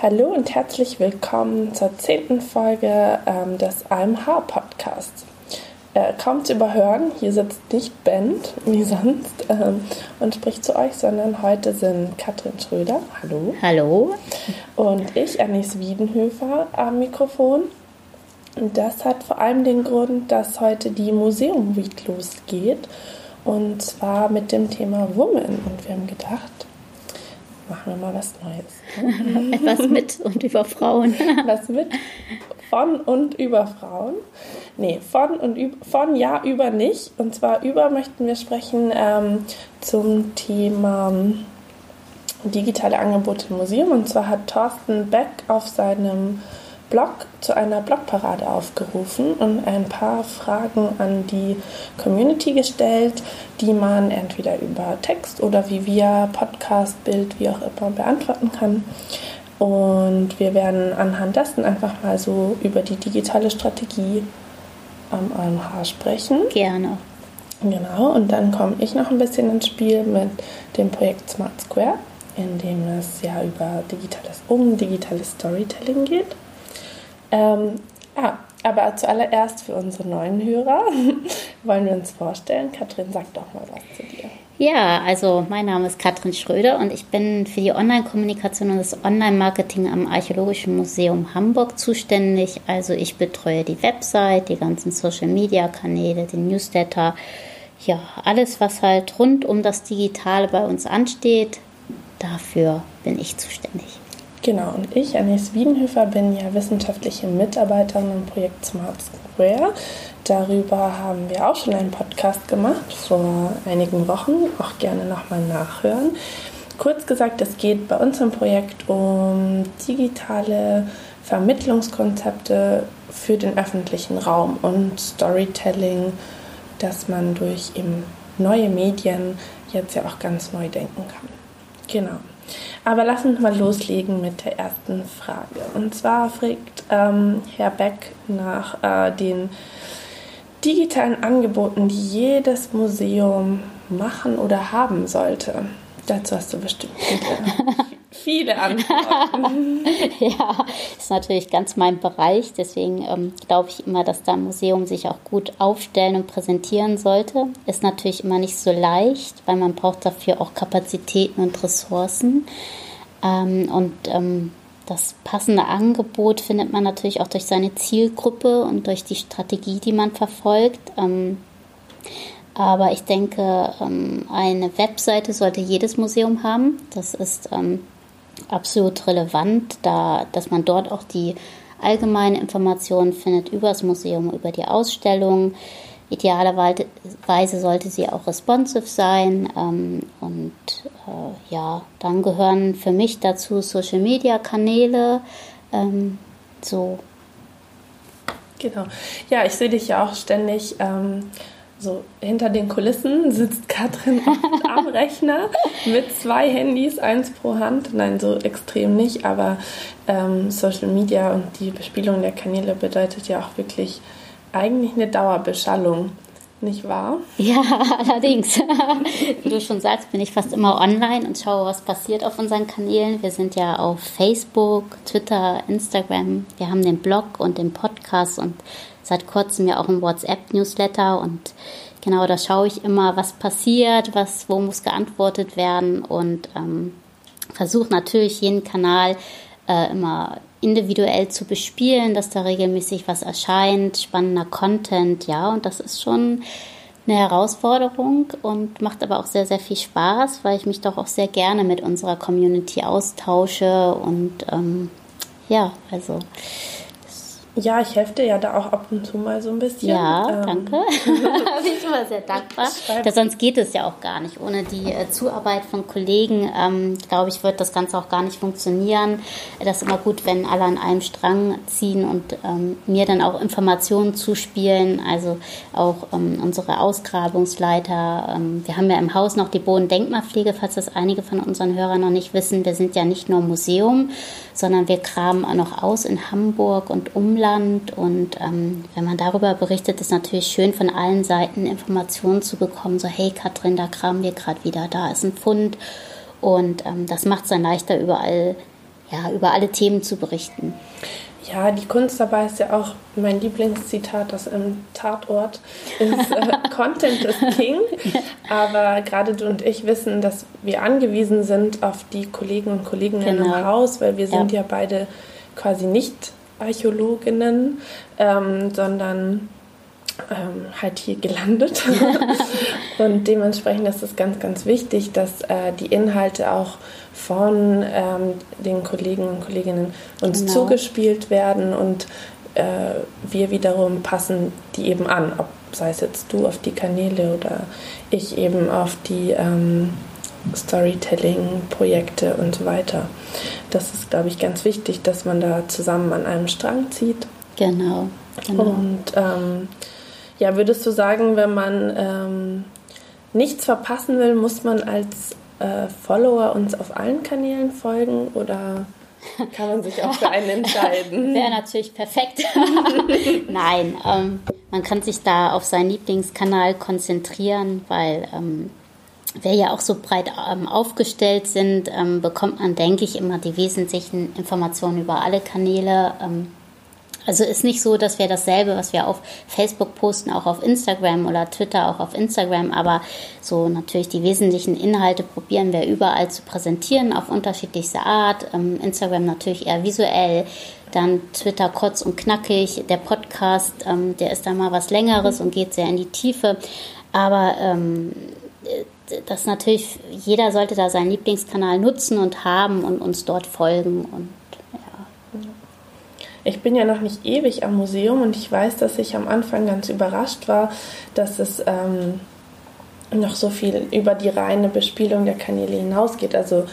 Hallo und herzlich willkommen zur zehnten Folge ähm, des AMH Podcasts. Äh, kaum zu überhören, hier sitzt nicht Bent wie sonst ähm, und spricht zu euch, sondern heute sind Katrin Schröder, hallo. Hallo. Und ich, Anis Wiedenhöfer, am Mikrofon. Und das hat vor allem den Grund, dass heute die Museum Week losgeht. Und zwar mit dem Thema Woman. Und wir haben gedacht, machen wir mal was Neues. Etwas mit und über Frauen. was mit von und über Frauen. Nee, von und über, von ja, über nicht. Und zwar über möchten wir sprechen ähm, zum Thema digitale Angebote im Museum. Und zwar hat Thorsten Beck auf seinem Blog zu einer Blogparade aufgerufen und ein paar Fragen an die Community gestellt, die man entweder über Text oder wie wir Podcast, Bild, wie auch immer beantworten kann. Und wir werden anhand dessen einfach mal so über die digitale Strategie am AMH sprechen. Gerne. Genau, und dann komme ich noch ein bisschen ins Spiel mit dem Projekt Smart Square, in dem es ja über digitales, um digitales Storytelling geht. Ähm, ah, aber zuallererst für unsere neuen Hörer wollen wir uns vorstellen. Katrin, sag doch mal was zu dir. Ja, also mein Name ist Katrin Schröder und ich bin für die Online-Kommunikation und das Online-Marketing am Archäologischen Museum Hamburg zuständig. Also ich betreue die Website, die ganzen Social-Media-Kanäle, den Newsletter, ja, alles, was halt rund um das Digitale bei uns ansteht, dafür bin ich zuständig. Genau, und ich, Anis Wiedenhöfer, bin ja wissenschaftliche Mitarbeiterin im Projekt Smart Square. Darüber haben wir auch schon einen Podcast gemacht vor einigen Wochen, auch gerne nochmal nachhören. Kurz gesagt, es geht bei uns im Projekt um digitale Vermittlungskonzepte für den öffentlichen Raum und Storytelling, dass man durch eben neue Medien jetzt ja auch ganz neu denken kann. Genau. Aber lass uns mal loslegen mit der ersten Frage. Und zwar fragt ähm, Herr Beck nach äh, den digitalen Angeboten, die jedes Museum machen oder haben sollte. Dazu hast du bestimmt viele, viele Antworten. ja, ist natürlich ganz mein Bereich. Deswegen ähm, glaube ich immer, dass da ein Museum sich auch gut aufstellen und präsentieren sollte. Ist natürlich immer nicht so leicht, weil man braucht dafür auch Kapazitäten und Ressourcen. Ähm, und ähm, das passende Angebot findet man natürlich auch durch seine Zielgruppe und durch die Strategie, die man verfolgt. Ähm, aber ich denke, ähm, eine Webseite sollte jedes Museum haben. Das ist ähm, absolut relevant, da, dass man dort auch die allgemeinen Informationen findet über das Museum, über die Ausstellung. Idealerweise sollte sie auch responsive sein. Ähm, und äh, ja, dann gehören für mich dazu Social Media Kanäle. Ähm, so. Genau. Ja, ich sehe dich ja auch ständig. Ähm so hinter den Kulissen sitzt Katrin am Rechner mit zwei Handys, eins pro Hand. Nein, so extrem nicht, aber ähm, Social Media und die Bespielung der Kanäle bedeutet ja auch wirklich eigentlich eine Dauerbeschallung. Nicht wahr? Ja, allerdings. Wie du schon sagst, bin ich fast immer online und schaue, was passiert auf unseren Kanälen. Wir sind ja auf Facebook, Twitter, Instagram. Wir haben den Blog und den Podcast und seit kurzem ja auch ein WhatsApp-Newsletter und genau da schaue ich immer, was passiert, was, wo muss geantwortet werden und ähm, versuche natürlich jeden Kanal äh, immer individuell zu bespielen, dass da regelmäßig was erscheint, spannender Content, ja, und das ist schon eine Herausforderung und macht aber auch sehr, sehr viel Spaß, weil ich mich doch auch sehr gerne mit unserer Community austausche und ähm, ja, also ja, ich helfe dir ja da auch ab und zu mal so ein bisschen. Ja, ähm. danke. Bin ich immer sehr dankbar. Ja, sonst geht es ja auch gar nicht. Ohne die äh, Zuarbeit von Kollegen, ähm, glaube ich, wird das Ganze auch gar nicht funktionieren. Das ist immer gut, wenn alle an einem Strang ziehen und ähm, mir dann auch Informationen zuspielen. Also auch ähm, unsere Ausgrabungsleiter. Ähm, wir haben ja im Haus noch die Bodendenkmalpflege, falls das einige von unseren Hörern noch nicht wissen. Wir sind ja nicht nur Museum, sondern wir graben auch noch aus in Hamburg und Umland Neuland. Und ähm, wenn man darüber berichtet, ist natürlich schön, von allen Seiten Informationen zu bekommen. So, hey Katrin, da kramen wir gerade wieder, da ist ein Fund. Und ähm, das macht es dann leichter, überall ja, über alle Themen zu berichten. Ja, die Kunst dabei ist ja auch mein Lieblingszitat aus einem Tatort. Ist, äh, Content is King. Aber gerade du und ich wissen, dass wir angewiesen sind auf die Kollegen und Kolleginnen genau. im Haus, weil wir sind ja, ja beide quasi nicht Archäologinnen, ähm, sondern ähm, halt hier gelandet. und dementsprechend ist es ganz, ganz wichtig, dass äh, die Inhalte auch von ähm, den Kollegen und Kolleginnen uns genau. zugespielt werden und äh, wir wiederum passen die eben an, ob sei es jetzt du auf die Kanäle oder ich eben auf die ähm, Storytelling-Projekte und so weiter. Das ist, glaube ich, ganz wichtig, dass man da zusammen an einem Strang zieht. Genau. genau. Und ähm, ja, würdest du sagen, wenn man ähm, nichts verpassen will, muss man als äh, Follower uns auf allen Kanälen folgen oder kann man sich auch für einen entscheiden? Wäre natürlich perfekt. Nein, ähm, man kann sich da auf seinen Lieblingskanal konzentrieren, weil ähm, wir ja auch so breit ähm, aufgestellt sind, ähm, bekommt man, denke ich, immer die wesentlichen Informationen über alle Kanäle. Ähm, also ist nicht so, dass wir dasselbe, was wir auf Facebook posten, auch auf Instagram oder Twitter auch auf Instagram, aber so natürlich die wesentlichen Inhalte probieren wir überall zu präsentieren auf unterschiedlichste Art. Instagram natürlich eher visuell, dann Twitter kurz und knackig, der Podcast, der ist da mal was Längeres und geht sehr in die Tiefe, aber ähm, das natürlich, jeder sollte da seinen Lieblingskanal nutzen und haben und uns dort folgen und ich bin ja noch nicht ewig am Museum und ich weiß, dass ich am Anfang ganz überrascht war, dass es ähm, noch so viel über die reine Bespielung der Kanäle hinausgeht. Also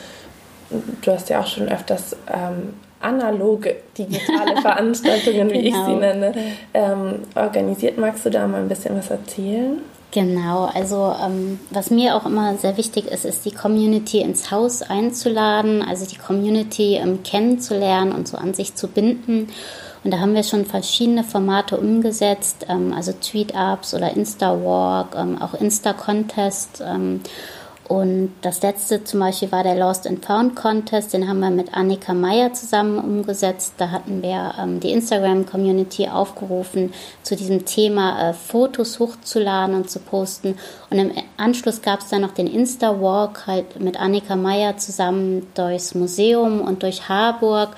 du hast ja auch schon öfters ähm, analoge digitale Veranstaltungen, wie genau. ich sie genau. nenne, ähm, organisiert. Magst du da mal ein bisschen was erzählen? Genau, also ähm, was mir auch immer sehr wichtig ist, ist die Community ins Haus einzuladen, also die Community ähm, kennenzulernen und so an sich zu binden. Und da haben wir schon verschiedene Formate umgesetzt, ähm, also Tweet-Ups oder Insta-Walk, ähm, auch Insta-Contest. Und das letzte zum Beispiel war der Lost and Found Contest, den haben wir mit Annika Meyer zusammen umgesetzt. Da hatten wir ähm, die Instagram-Community aufgerufen, zu diesem Thema äh, Fotos hochzuladen und zu posten. Und im Anschluss gab es dann noch den Insta-Walk halt mit Annika Meyer zusammen durchs Museum und durch Harburg.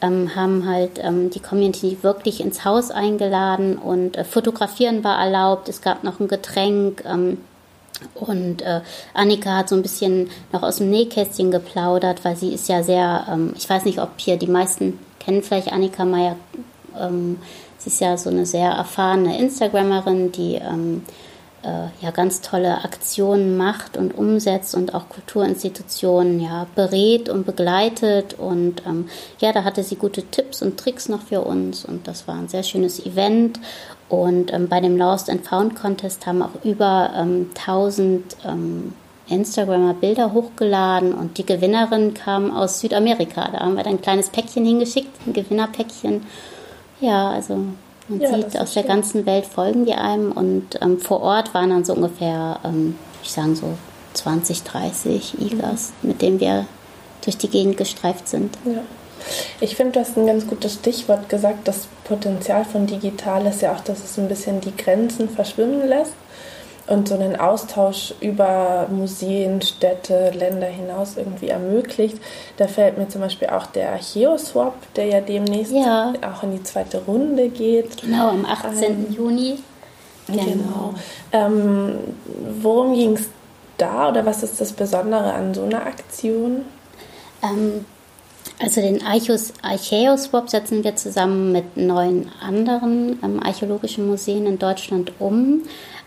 Ähm, haben halt ähm, die Community wirklich ins Haus eingeladen und äh, fotografieren war erlaubt. Es gab noch ein Getränk. Ähm, und äh, Annika hat so ein bisschen noch aus dem Nähkästchen geplaudert, weil sie ist ja sehr, ähm, ich weiß nicht, ob hier die meisten kennen vielleicht Annika Meyer. Ähm, sie ist ja so eine sehr erfahrene Instagrammerin, die ähm, äh, ja ganz tolle Aktionen macht und umsetzt und auch Kulturinstitutionen ja berät und begleitet. Und ähm, ja, da hatte sie gute Tipps und Tricks noch für uns und das war ein sehr schönes Event. Und ähm, bei dem Lost and Found Contest haben auch über ähm, 1000 ähm, Instagramer Bilder hochgeladen und die Gewinnerin kam aus Südamerika. Da haben wir dann ein kleines Päckchen hingeschickt, ein Gewinnerpäckchen. Ja, also man ja, sieht, aus der schön. ganzen Welt folgen die einem und ähm, vor Ort waren dann so ungefähr, ähm, ich sagen so 20, 30 Igas, mit denen wir durch die Gegend gestreift sind. Ja. Ich finde, du hast ein ganz gutes Stichwort gesagt. Das Potenzial von digital ist ja auch, dass es ein bisschen die Grenzen verschwimmen lässt und so einen Austausch über Museen, Städte, Länder hinaus irgendwie ermöglicht. Da fällt mir zum Beispiel auch der Archeoswap, der ja demnächst ja. auch in die zweite Runde geht. Genau, am 18. Ähm, Juni. Genau. genau. Ähm, worum ging es da oder was ist das Besondere an so einer Aktion? Ähm, also den Archeoswap setzen wir zusammen mit neun anderen ähm, archäologischen Museen in Deutschland um.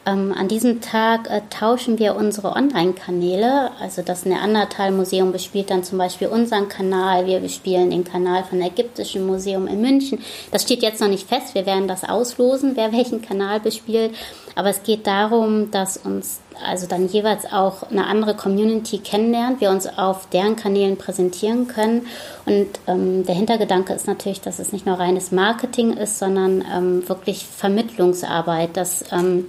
Ähm, an diesem Tag äh, tauschen wir unsere Online-Kanäle. Also das Neandertal-Museum bespielt dann zum Beispiel unseren Kanal. Wir bespielen den Kanal von Ägyptischen Museum in München. Das steht jetzt noch nicht fest. Wir werden das auslosen, wer welchen Kanal bespielt. Aber es geht darum, dass uns also dann jeweils auch eine andere Community kennenlernt, wir uns auf deren Kanälen präsentieren können. Und ähm, der Hintergedanke ist natürlich, dass es nicht nur reines Marketing ist, sondern ähm, wirklich Vermittlungsarbeit, dass ähm,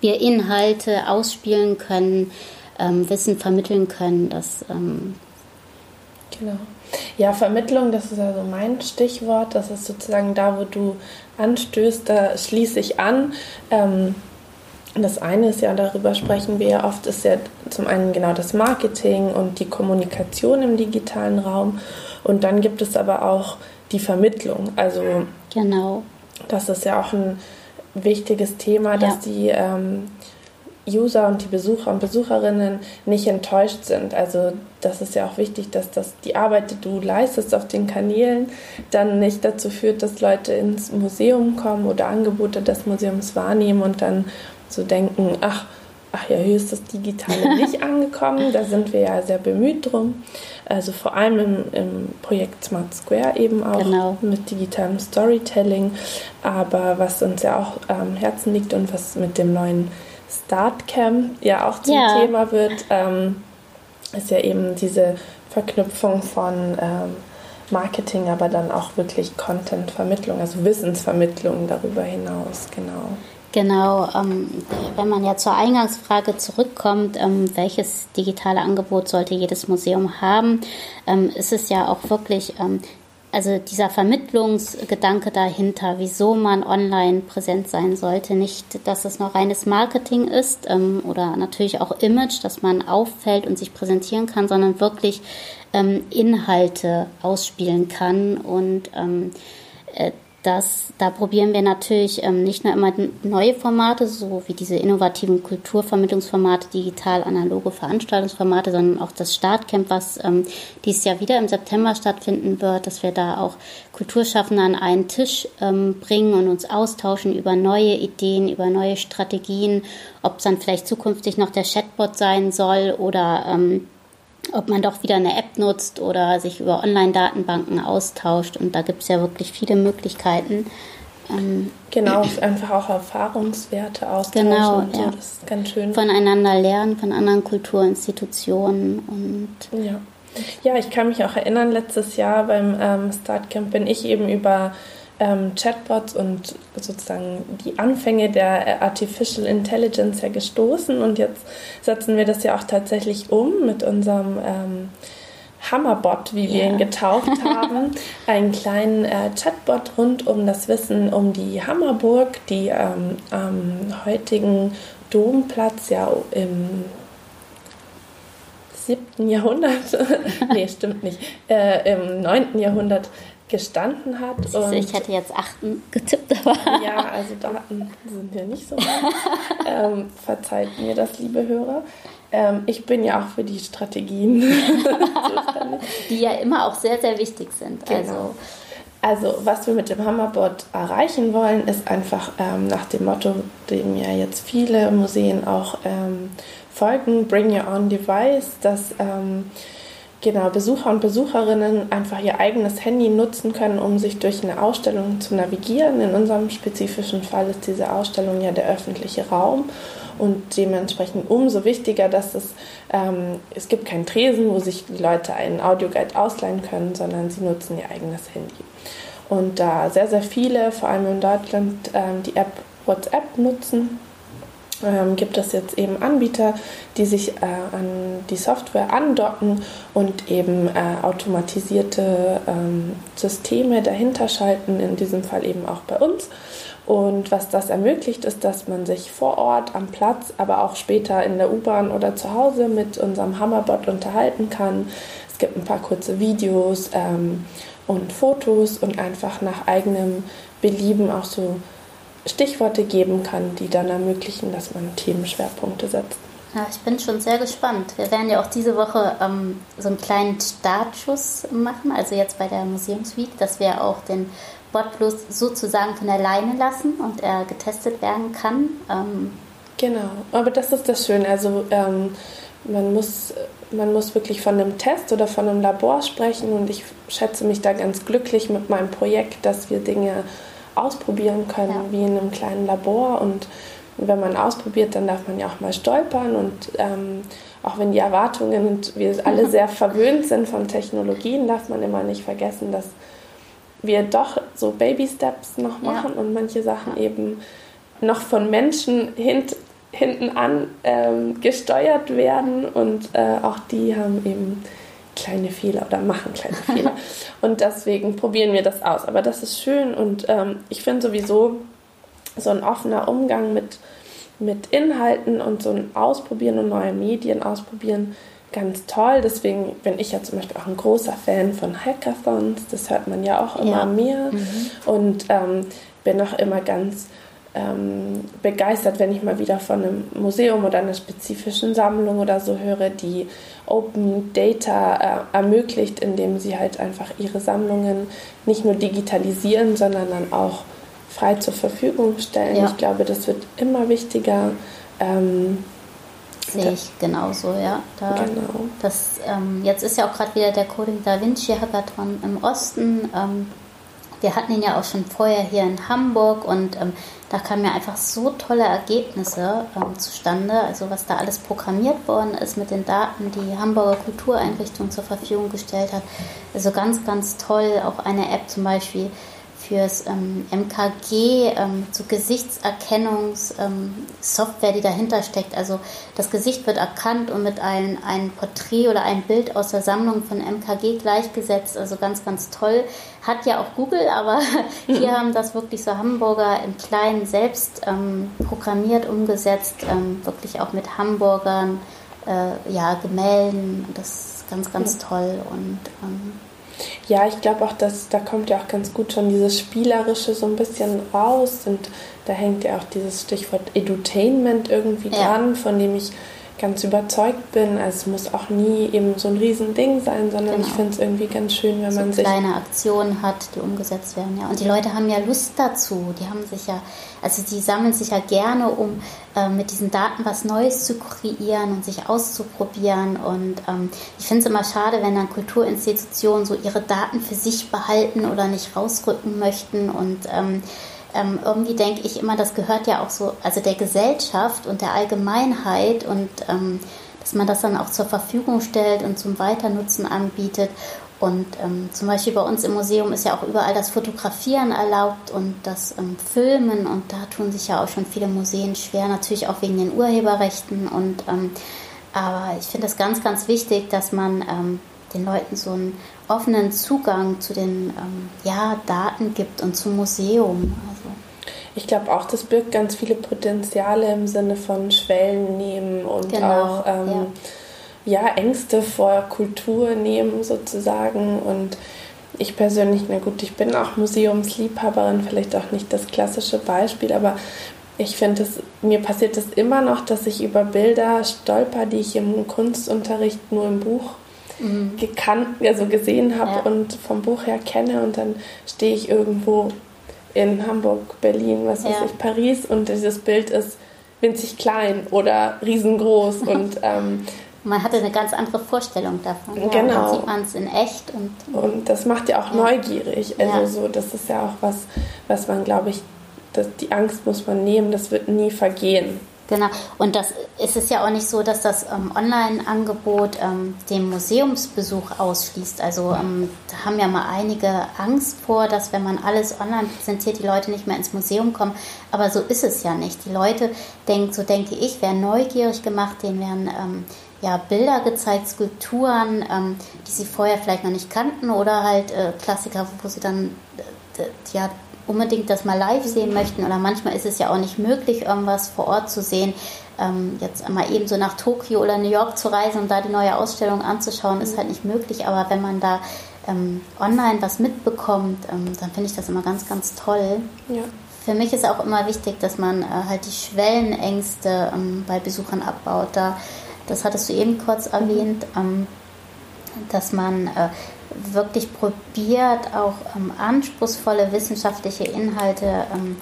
wir Inhalte ausspielen können, ähm, Wissen vermitteln können. Das, ähm, genau. Ja, Vermittlung, das ist also mein Stichwort. Das ist sozusagen da, wo du anstößt, da schließe ich an. Ähm, das eine ist ja, darüber sprechen wir ja oft, ist ja zum einen genau das Marketing und die Kommunikation im digitalen Raum. Und dann gibt es aber auch die Vermittlung. Also genau. das ist ja auch ein wichtiges Thema, dass ja. die ähm, User und die Besucher und Besucherinnen nicht enttäuscht sind. Also das ist ja auch wichtig, dass das die Arbeit, die du leistest auf den Kanälen, dann nicht dazu führt, dass Leute ins Museum kommen oder Angebote des Museums wahrnehmen und dann so denken, ach, ach ja, hier ist das Digitale nicht angekommen. Da sind wir ja sehr bemüht drum. Also vor allem im, im Projekt Smart Square eben auch genau. mit digitalem Storytelling. Aber was uns ja auch am Herzen liegt und was mit dem neuen Startcamp ja auch zum ja. Thema wird, ähm, ist ja eben diese Verknüpfung von ähm, Marketing, aber dann auch wirklich Content-Vermittlung, also Wissensvermittlung darüber hinaus, genau. Genau, ähm, wenn man ja zur Eingangsfrage zurückkommt, ähm, welches digitale Angebot sollte jedes Museum haben, ähm, ist es ja auch wirklich ähm, also dieser Vermittlungsgedanke dahinter, wieso man online präsent sein sollte, nicht, dass es noch reines Marketing ist ähm, oder natürlich auch Image, dass man auffällt und sich präsentieren kann, sondern wirklich ähm, Inhalte ausspielen kann und äh, das, da probieren wir natürlich ähm, nicht nur immer neue Formate, so wie diese innovativen Kulturvermittlungsformate, digital analoge Veranstaltungsformate, sondern auch das Startcamp, was ähm, dieses Jahr wieder im September stattfinden wird, dass wir da auch Kulturschaffende an einen Tisch ähm, bringen und uns austauschen über neue Ideen, über neue Strategien, ob es dann vielleicht zukünftig noch der Chatbot sein soll oder ähm, ob man doch wieder eine App nutzt oder sich über Online-Datenbanken austauscht. Und da gibt es ja wirklich viele Möglichkeiten. Ähm, genau, einfach auch Erfahrungswerte austauschen genau, und so. Ja. Das ist ganz schön. Voneinander lernen, von anderen Kulturinstitutionen und ja. Ja, ich kann mich auch erinnern, letztes Jahr beim ähm, Startcamp bin ich eben über ähm, Chatbots und sozusagen die Anfänge der Artificial Intelligence ja gestoßen. Und jetzt setzen wir das ja auch tatsächlich um mit unserem ähm, Hammerbot, wie wir yeah. ihn getauft haben, einen kleinen äh, Chatbot rund um das Wissen um die Hammerburg, die ähm, am heutigen Domplatz ja im siebten Jahrhundert, nee, stimmt nicht, äh, im neunten Jahrhundert gestanden hat. Und ich hätte jetzt achten getippt, aber. Ja, also Daten sind ja nicht so. ähm, verzeiht mir das, liebe Hörer. Ähm, ich bin ja auch für die Strategien Die ja immer auch sehr, sehr wichtig sind. Genau. Also. Also, was wir mit dem Hammerbot erreichen wollen, ist einfach ähm, nach dem Motto, dem ja jetzt viele Museen auch ähm, folgen, Bring Your Own Device, dass ähm, genau, Besucher und Besucherinnen einfach ihr eigenes Handy nutzen können, um sich durch eine Ausstellung zu navigieren. In unserem spezifischen Fall ist diese Ausstellung ja der öffentliche Raum und dementsprechend umso wichtiger, dass es, ähm, es gibt keinen Tresen, wo sich die Leute einen Audioguide ausleihen können, sondern sie nutzen ihr eigenes Handy. Und da sehr, sehr viele, vor allem in Deutschland, ähm, die App WhatsApp nutzen, ähm, gibt es jetzt eben Anbieter, die sich äh, an die Software andocken und eben äh, automatisierte ähm, Systeme dahinter schalten, in diesem Fall eben auch bei uns. Und was das ermöglicht, ist, dass man sich vor Ort am Platz, aber auch später in der U-Bahn oder zu Hause mit unserem Hammerbot unterhalten kann. Es gibt ein paar kurze Videos ähm, und Fotos und einfach nach eigenem Belieben auch so Stichworte geben kann, die dann ermöglichen, dass man Themenschwerpunkte setzt. Ja, ich bin schon sehr gespannt. Wir werden ja auch diese Woche ähm, so einen kleinen Startschuss machen, also jetzt bei der Museumsweek, dass wir auch den Bot bloß sozusagen von der Leine lassen und er getestet werden kann. Ähm genau, aber das ist das Schöne. Also ähm, man, muss, man muss wirklich von einem Test oder von einem Labor sprechen und ich schätze mich da ganz glücklich mit meinem Projekt, dass wir Dinge ausprobieren können, ja. wie in einem kleinen Labor. Und wenn man ausprobiert, dann darf man ja auch mal stolpern. Und ähm, auch wenn die Erwartungen und wir alle sehr verwöhnt sind von Technologien, darf man immer nicht vergessen, dass wir doch so Baby Steps noch machen ja. und manche Sachen eben noch von Menschen hint, hinten an ähm, gesteuert werden und äh, auch die haben eben kleine Fehler oder machen kleine Fehler. Und deswegen probieren wir das aus. Aber das ist schön und ähm, ich finde sowieso so ein offener Umgang mit, mit Inhalten und so ein Ausprobieren und neue Medien ausprobieren ganz toll. Deswegen bin ich ja zum Beispiel auch ein großer Fan von Hackathons. Das hört man ja auch immer ja. mehr. Mhm. Und ähm, bin auch immer ganz ähm, begeistert, wenn ich mal wieder von einem Museum oder einer spezifischen Sammlung oder so höre, die Open Data äh, ermöglicht, indem sie halt einfach ihre Sammlungen nicht nur digitalisieren, sondern dann auch frei zur Verfügung stellen. Ja. Ich glaube, das wird immer wichtiger. Ähm, Sehe ich genauso, ja. Da, genau. Das, ähm, jetzt ist ja auch gerade wieder der Coding Da Vinci Hackathon im Osten. Ähm, wir hatten ihn ja auch schon vorher hier in Hamburg und ähm, da kamen ja einfach so tolle Ergebnisse ähm, zustande. Also was da alles programmiert worden ist mit den Daten, die Hamburger Kultureinrichtung zur Verfügung gestellt hat. Also ganz, ganz toll. Auch eine App zum Beispiel, fürs ähm, MKG, ähm, so Gesichtserkennungssoftware, ähm, die dahinter steckt. Also das Gesicht wird erkannt und mit einem ein Porträt oder ein Bild aus der Sammlung von MKG gleichgesetzt. Also ganz, ganz toll. Hat ja auch Google, aber hier haben das wirklich so Hamburger im Kleinen selbst ähm, programmiert, umgesetzt, ähm, wirklich auch mit Hamburgern, äh, ja, Gemälden. Das ist ganz, ganz toll und ähm, ja, ich glaube auch, dass da kommt ja auch ganz gut schon dieses Spielerische so ein bisschen raus und da hängt ja auch dieses Stichwort Edutainment irgendwie ja. dran, von dem ich ganz überzeugt bin. Also es muss auch nie eben so ein Riesending sein, sondern genau. ich finde es irgendwie ganz schön, wenn so man sich... kleine Aktionen hat, die umgesetzt werden, ja. Und die Leute haben ja Lust dazu. Die haben sich ja, also die sammeln sich ja gerne, um äh, mit diesen Daten was Neues zu kreieren und sich auszuprobieren. Und ähm, ich finde es immer schade, wenn dann Kulturinstitutionen so ihre Daten für sich behalten oder nicht rausrücken möchten und ähm, ähm, irgendwie denke ich immer, das gehört ja auch so, also der Gesellschaft und der Allgemeinheit und ähm, dass man das dann auch zur Verfügung stellt und zum Weiternutzen anbietet. Und ähm, zum Beispiel bei uns im Museum ist ja auch überall das Fotografieren erlaubt und das ähm, Filmen und da tun sich ja auch schon viele Museen schwer, natürlich auch wegen den Urheberrechten. Und ähm, aber ich finde es ganz, ganz wichtig, dass man ähm, den Leuten so einen offenen Zugang zu den ähm, ja, Daten gibt und zum Museum. Ich glaube auch, das birgt ganz viele Potenziale im Sinne von Schwellen nehmen und genau, auch ähm, ja. ja. Ängste vor Kultur nehmen sozusagen. Und ich persönlich, na gut, ich bin auch Museumsliebhaberin, vielleicht auch nicht das klassische Beispiel, aber ich finde mir passiert es immer noch, dass ich über Bilder stolper, die ich im Kunstunterricht nur im Buch mhm. gekannt, also gesehen habe ja. und vom Buch her kenne und dann stehe ich irgendwo in Hamburg, Berlin, was weiß ja. ich, Paris und dieses Bild ist winzig klein oder riesengroß und ähm, man hatte eine ganz andere Vorstellung davon. Ja, genau. Dann sieht man es in echt und und das macht ja auch ja. neugierig. Also ja. so, das ist ja auch was, was man, glaube ich, das, die Angst muss man nehmen. Das wird nie vergehen. Genau. Und das ist es ja auch nicht so, dass das ähm, Online-Angebot ähm, den Museumsbesuch ausschließt. Also ähm, da haben ja mal einige Angst vor, dass wenn man alles online präsentiert, die Leute nicht mehr ins Museum kommen. Aber so ist es ja nicht. Die Leute denken, so denke ich, werden neugierig gemacht, denen werden ähm, ja, Bilder gezeigt, Skulpturen, ähm, die sie vorher vielleicht noch nicht kannten oder halt äh, Klassiker, wo sie dann äh, ja, unbedingt das mal live sehen möchten oder manchmal ist es ja auch nicht möglich, irgendwas vor Ort zu sehen. Ähm, jetzt mal eben so nach Tokio oder New York zu reisen und da die neue Ausstellung anzuschauen, ist halt nicht möglich. Aber wenn man da ähm, online was mitbekommt, ähm, dann finde ich das immer ganz, ganz toll. Ja. Für mich ist auch immer wichtig, dass man äh, halt die Schwellenängste ähm, bei Besuchern abbaut. Da, das hattest du eben kurz erwähnt, ähm, dass man äh, wirklich probiert, auch ähm, anspruchsvolle wissenschaftliche Inhalte ähm,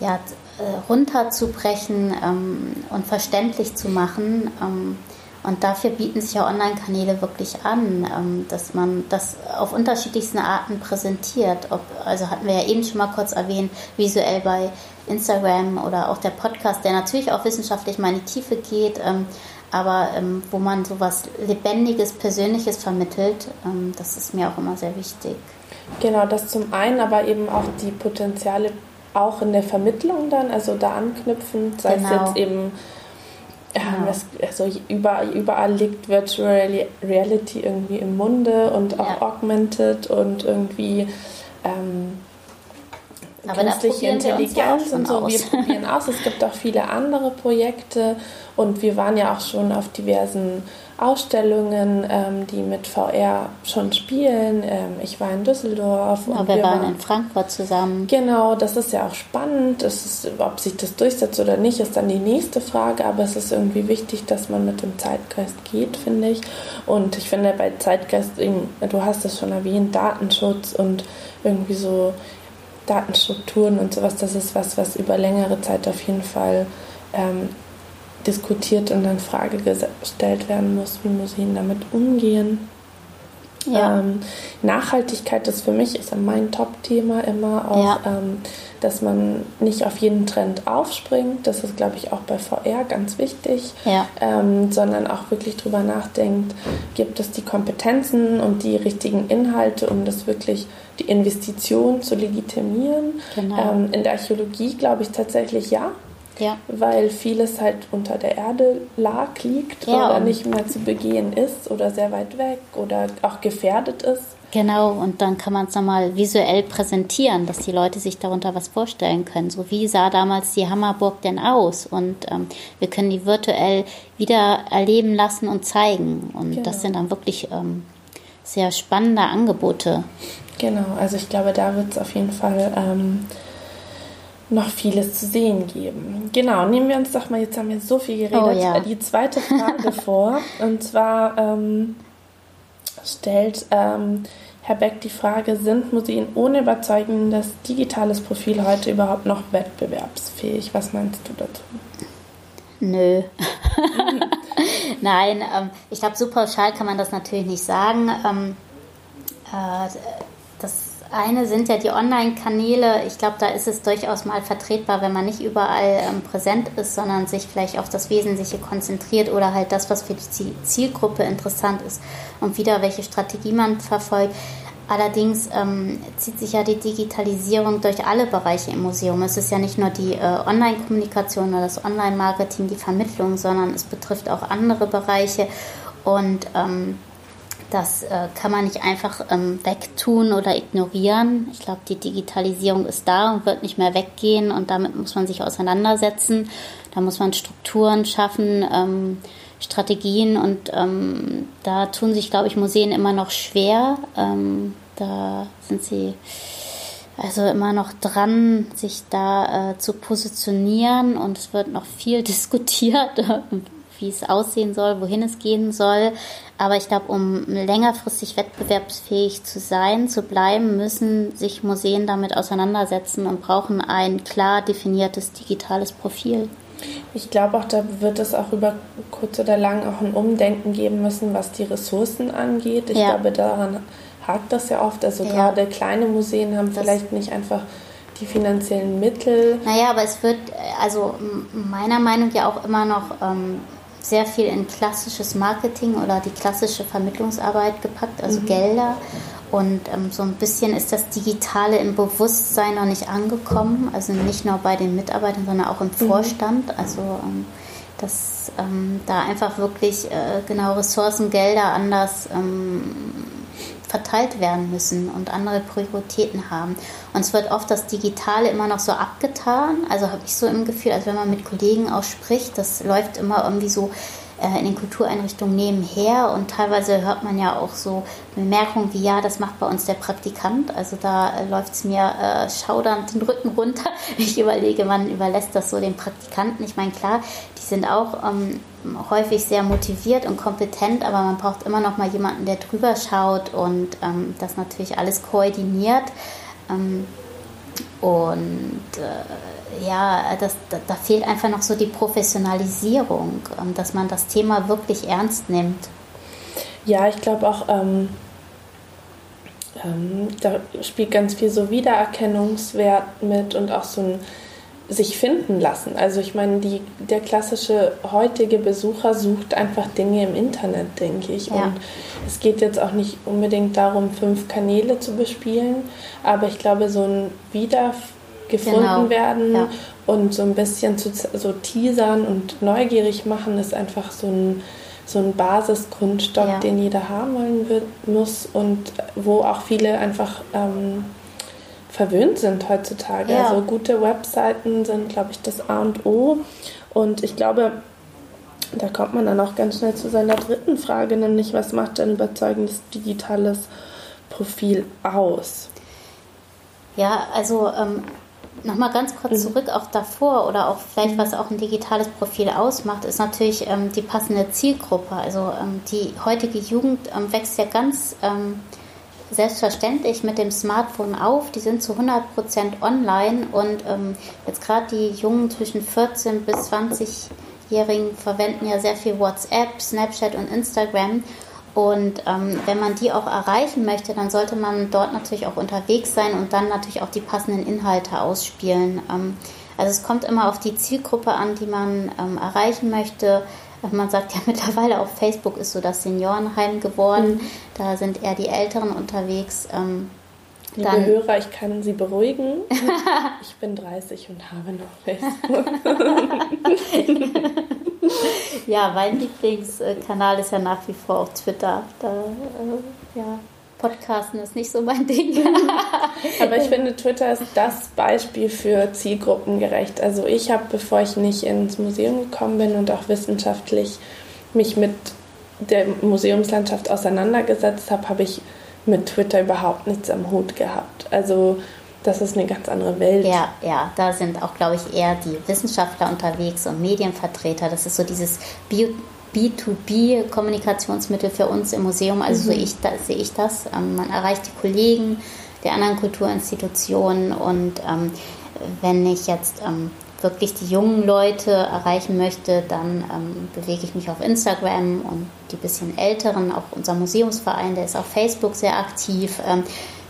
ja, äh, runterzubrechen ähm, und verständlich zu machen. Ähm, und dafür bieten sich ja Online-Kanäle wirklich an, ähm, dass man das auf unterschiedlichsten Arten präsentiert. Ob, also hatten wir ja eben schon mal kurz erwähnt, visuell bei Instagram oder auch der Podcast, der natürlich auch wissenschaftlich mal in die Tiefe geht ähm, aber ähm, wo man so was Lebendiges, Persönliches vermittelt, ähm, das ist mir auch immer sehr wichtig. Genau, das zum einen, aber eben auch die Potenziale auch in der Vermittlung dann, also da anknüpfen, sei genau. es jetzt eben Genau. Es, also überall, überall liegt Virtual Reality irgendwie im Munde und auch ja. Augmented und irgendwie ähm, aber künstliche Intelligenz und so. Aus. Wir probieren aus. Es gibt auch viele andere Projekte und wir waren ja auch schon auf diversen Ausstellungen, ähm, die mit VR schon spielen. Ähm, ich war in Düsseldorf. Ja, und wir, wir waren, waren in Frankfurt zusammen. Genau, das ist ja auch spannend. Ist, ob sich das durchsetzt oder nicht, ist dann die nächste Frage. Aber es ist irgendwie wichtig, dass man mit dem Zeitgeist geht, finde ich. Und ich finde bei Zeitgeist, du hast es schon erwähnt, Datenschutz und irgendwie so Datenstrukturen und sowas, das ist was, was über längere Zeit auf jeden Fall ähm, diskutiert und dann Frage gestellt werden muss, wie Museen damit umgehen. Ja. Ähm, Nachhaltigkeit ist für mich ist mein Top-Thema immer auch, ja. ähm, dass man nicht auf jeden Trend aufspringt. Das ist, glaube ich, auch bei VR ganz wichtig, ja. ähm, sondern auch wirklich drüber nachdenkt, gibt es die Kompetenzen und die richtigen Inhalte, um das wirklich die Investition zu legitimieren. Genau. Ähm, in der Archäologie glaube ich tatsächlich ja. Ja. Weil vieles halt unter der Erde lag, liegt ja, oder nicht mehr zu begehen ist oder sehr weit weg oder auch gefährdet ist. Genau, und dann kann man es nochmal visuell präsentieren, dass die Leute sich darunter was vorstellen können. So wie sah damals die Hammerburg denn aus? Und ähm, wir können die virtuell wieder erleben lassen und zeigen. Und genau. das sind dann wirklich ähm, sehr spannende Angebote. Genau, also ich glaube, da wird es auf jeden Fall ähm, noch vieles zu sehen geben. Genau, nehmen wir uns doch mal, jetzt haben wir so viel geredet, oh, ja. die zweite Frage vor. Und zwar ähm, stellt ähm, Herr Beck die Frage, sind Museen ohne überzeugendes digitales Profil heute überhaupt noch wettbewerbsfähig? Was meinst du dazu? Nö. Nein, ähm, ich glaube, so pauschal kann man das natürlich nicht sagen. Ähm, äh, eine sind ja die Online-Kanäle. Ich glaube, da ist es durchaus mal vertretbar, wenn man nicht überall ähm, präsent ist, sondern sich vielleicht auf das Wesentliche konzentriert oder halt das, was für die Zielgruppe interessant ist und wieder welche Strategie man verfolgt. Allerdings ähm, zieht sich ja die Digitalisierung durch alle Bereiche im Museum. Es ist ja nicht nur die äh, Online-Kommunikation oder das Online-Marketing, die Vermittlung, sondern es betrifft auch andere Bereiche. Und ähm, das äh, kann man nicht einfach ähm, wegtun oder ignorieren. Ich glaube, die Digitalisierung ist da und wird nicht mehr weggehen und damit muss man sich auseinandersetzen. Da muss man Strukturen schaffen, ähm, Strategien und ähm, da tun sich, glaube ich, Museen immer noch schwer. Ähm, da sind sie also immer noch dran, sich da äh, zu positionieren und es wird noch viel diskutiert, wie es aussehen soll, wohin es gehen soll. Aber ich glaube, um längerfristig wettbewerbsfähig zu sein, zu bleiben, müssen sich Museen damit auseinandersetzen und brauchen ein klar definiertes digitales Profil. Ich glaube auch, da wird es auch über kurz oder lang auch ein Umdenken geben müssen, was die Ressourcen angeht. Ich ja. glaube, daran hakt das ja oft. Also ja. gerade kleine Museen haben das vielleicht nicht einfach die finanziellen Mittel. Naja, aber es wird also meiner Meinung nach ja auch immer noch ähm, sehr viel in klassisches Marketing oder die klassische Vermittlungsarbeit gepackt, also mhm. Gelder. Und ähm, so ein bisschen ist das Digitale im Bewusstsein noch nicht angekommen, also nicht nur bei den Mitarbeitern, sondern auch im mhm. Vorstand. Also ähm, dass ähm, da einfach wirklich äh, genau Ressourcen, Gelder anders ähm, verteilt werden müssen und andere Prioritäten haben. Und es wird oft das Digitale immer noch so abgetan. Also habe ich so im Gefühl, als wenn man mit Kollegen auch spricht, das läuft immer irgendwie so in den Kultureinrichtungen nebenher und teilweise hört man ja auch so Bemerkungen wie, ja, das macht bei uns der Praktikant. Also da äh, läuft es mir äh, schaudernd den Rücken runter. Ich überlege, man überlässt das so den Praktikanten. Ich meine, klar, die sind auch ähm, häufig sehr motiviert und kompetent, aber man braucht immer noch mal jemanden, der drüber schaut und ähm, das natürlich alles koordiniert. Ähm, und äh, ja, das, da, da, fehlt einfach noch so die Professionalisierung, ähm, dass man das Thema wirklich ernst nimmt. Ja, ich glaube auch, ähm, ähm, da spielt ganz viel so Wiedererkennungswert mit und auch so ein sich finden lassen. Also ich meine, die, der klassische heutige Besucher sucht einfach Dinge im Internet, denke ich. Ja. Und es geht jetzt auch nicht unbedingt darum, fünf Kanäle zu bespielen, aber ich glaube, so ein Wieder gefunden genau. werden ja. und so ein bisschen zu so teasern und neugierig machen ist einfach so ein so ein Basisgrundstock, ja. den jeder haben wollen wird, muss und wo auch viele einfach ähm, verwöhnt sind heutzutage. Ja. Also gute Webseiten sind, glaube ich, das A und O. Und ich glaube, da kommt man dann auch ganz schnell zu seiner dritten Frage, nämlich was macht ein überzeugendes digitales Profil aus? Ja, also ähm, nochmal ganz kurz mhm. zurück, auch davor oder auch vielleicht mhm. was auch ein digitales Profil ausmacht, ist natürlich ähm, die passende Zielgruppe. Also ähm, die heutige Jugend ähm, wächst ja ganz ähm, selbstverständlich mit dem Smartphone auf. Die sind zu 100% online und ähm, jetzt gerade die Jungen zwischen 14 bis 20 Jährigen verwenden ja sehr viel WhatsApp, Snapchat und Instagram. Und ähm, wenn man die auch erreichen möchte, dann sollte man dort natürlich auch unterwegs sein und dann natürlich auch die passenden Inhalte ausspielen. Ähm, also es kommt immer auf die Zielgruppe an, die man ähm, erreichen möchte. Man sagt ja mittlerweile auf Facebook ist so das Seniorenheim geworden. Mhm. Da sind eher die Älteren unterwegs. Ähm, Liebe dann, Hörer, ich kann Sie beruhigen. ich bin 30 und habe noch Facebook. ja, mein Lieblingskanal ist ja nach wie vor auf Twitter. Da, äh, ja, Podcasten ist nicht so mein Ding. Aber ich finde, Twitter ist das Beispiel für zielgruppengerecht. Also ich habe, bevor ich nicht ins Museum gekommen bin und auch wissenschaftlich mich mit der Museumslandschaft auseinandergesetzt habe, habe ich mit Twitter überhaupt nichts am Hut gehabt. Also das ist eine ganz andere Welt. Ja, ja, da sind auch, glaube ich, eher die Wissenschaftler unterwegs und Medienvertreter. Das ist so dieses B2B-Kommunikationsmittel für uns im Museum. Also mhm. so ich, da, sehe ich das. Ähm, man erreicht die Kollegen der anderen Kulturinstitutionen und ähm, wenn ich jetzt ähm, wirklich die jungen Leute erreichen möchte, dann ähm, bewege ich mich auf Instagram und die bisschen älteren, auch unser Museumsverein, der ist auf Facebook sehr aktiv.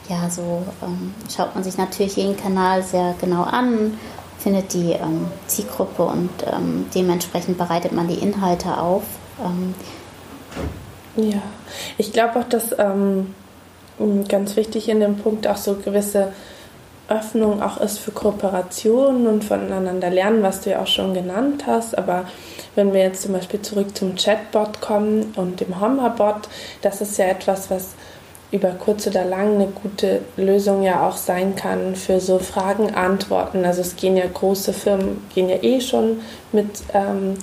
Ähm, ja, so ähm, schaut man sich natürlich jeden Kanal sehr genau an, findet die ähm, Zielgruppe und ähm, dementsprechend bereitet man die Inhalte auf. Ähm, ja, ich glaube auch, dass ganz wichtig in dem Punkt auch so gewisse Öffnung auch ist für Kooperationen und voneinander lernen, was du ja auch schon genannt hast. Aber wenn wir jetzt zum Beispiel zurück zum Chatbot kommen und dem Homerbot, das ist ja etwas, was über kurz oder lang eine gute Lösung ja auch sein kann für so Fragen, Antworten. Also es gehen ja große Firmen, gehen ja eh schon mit ähm,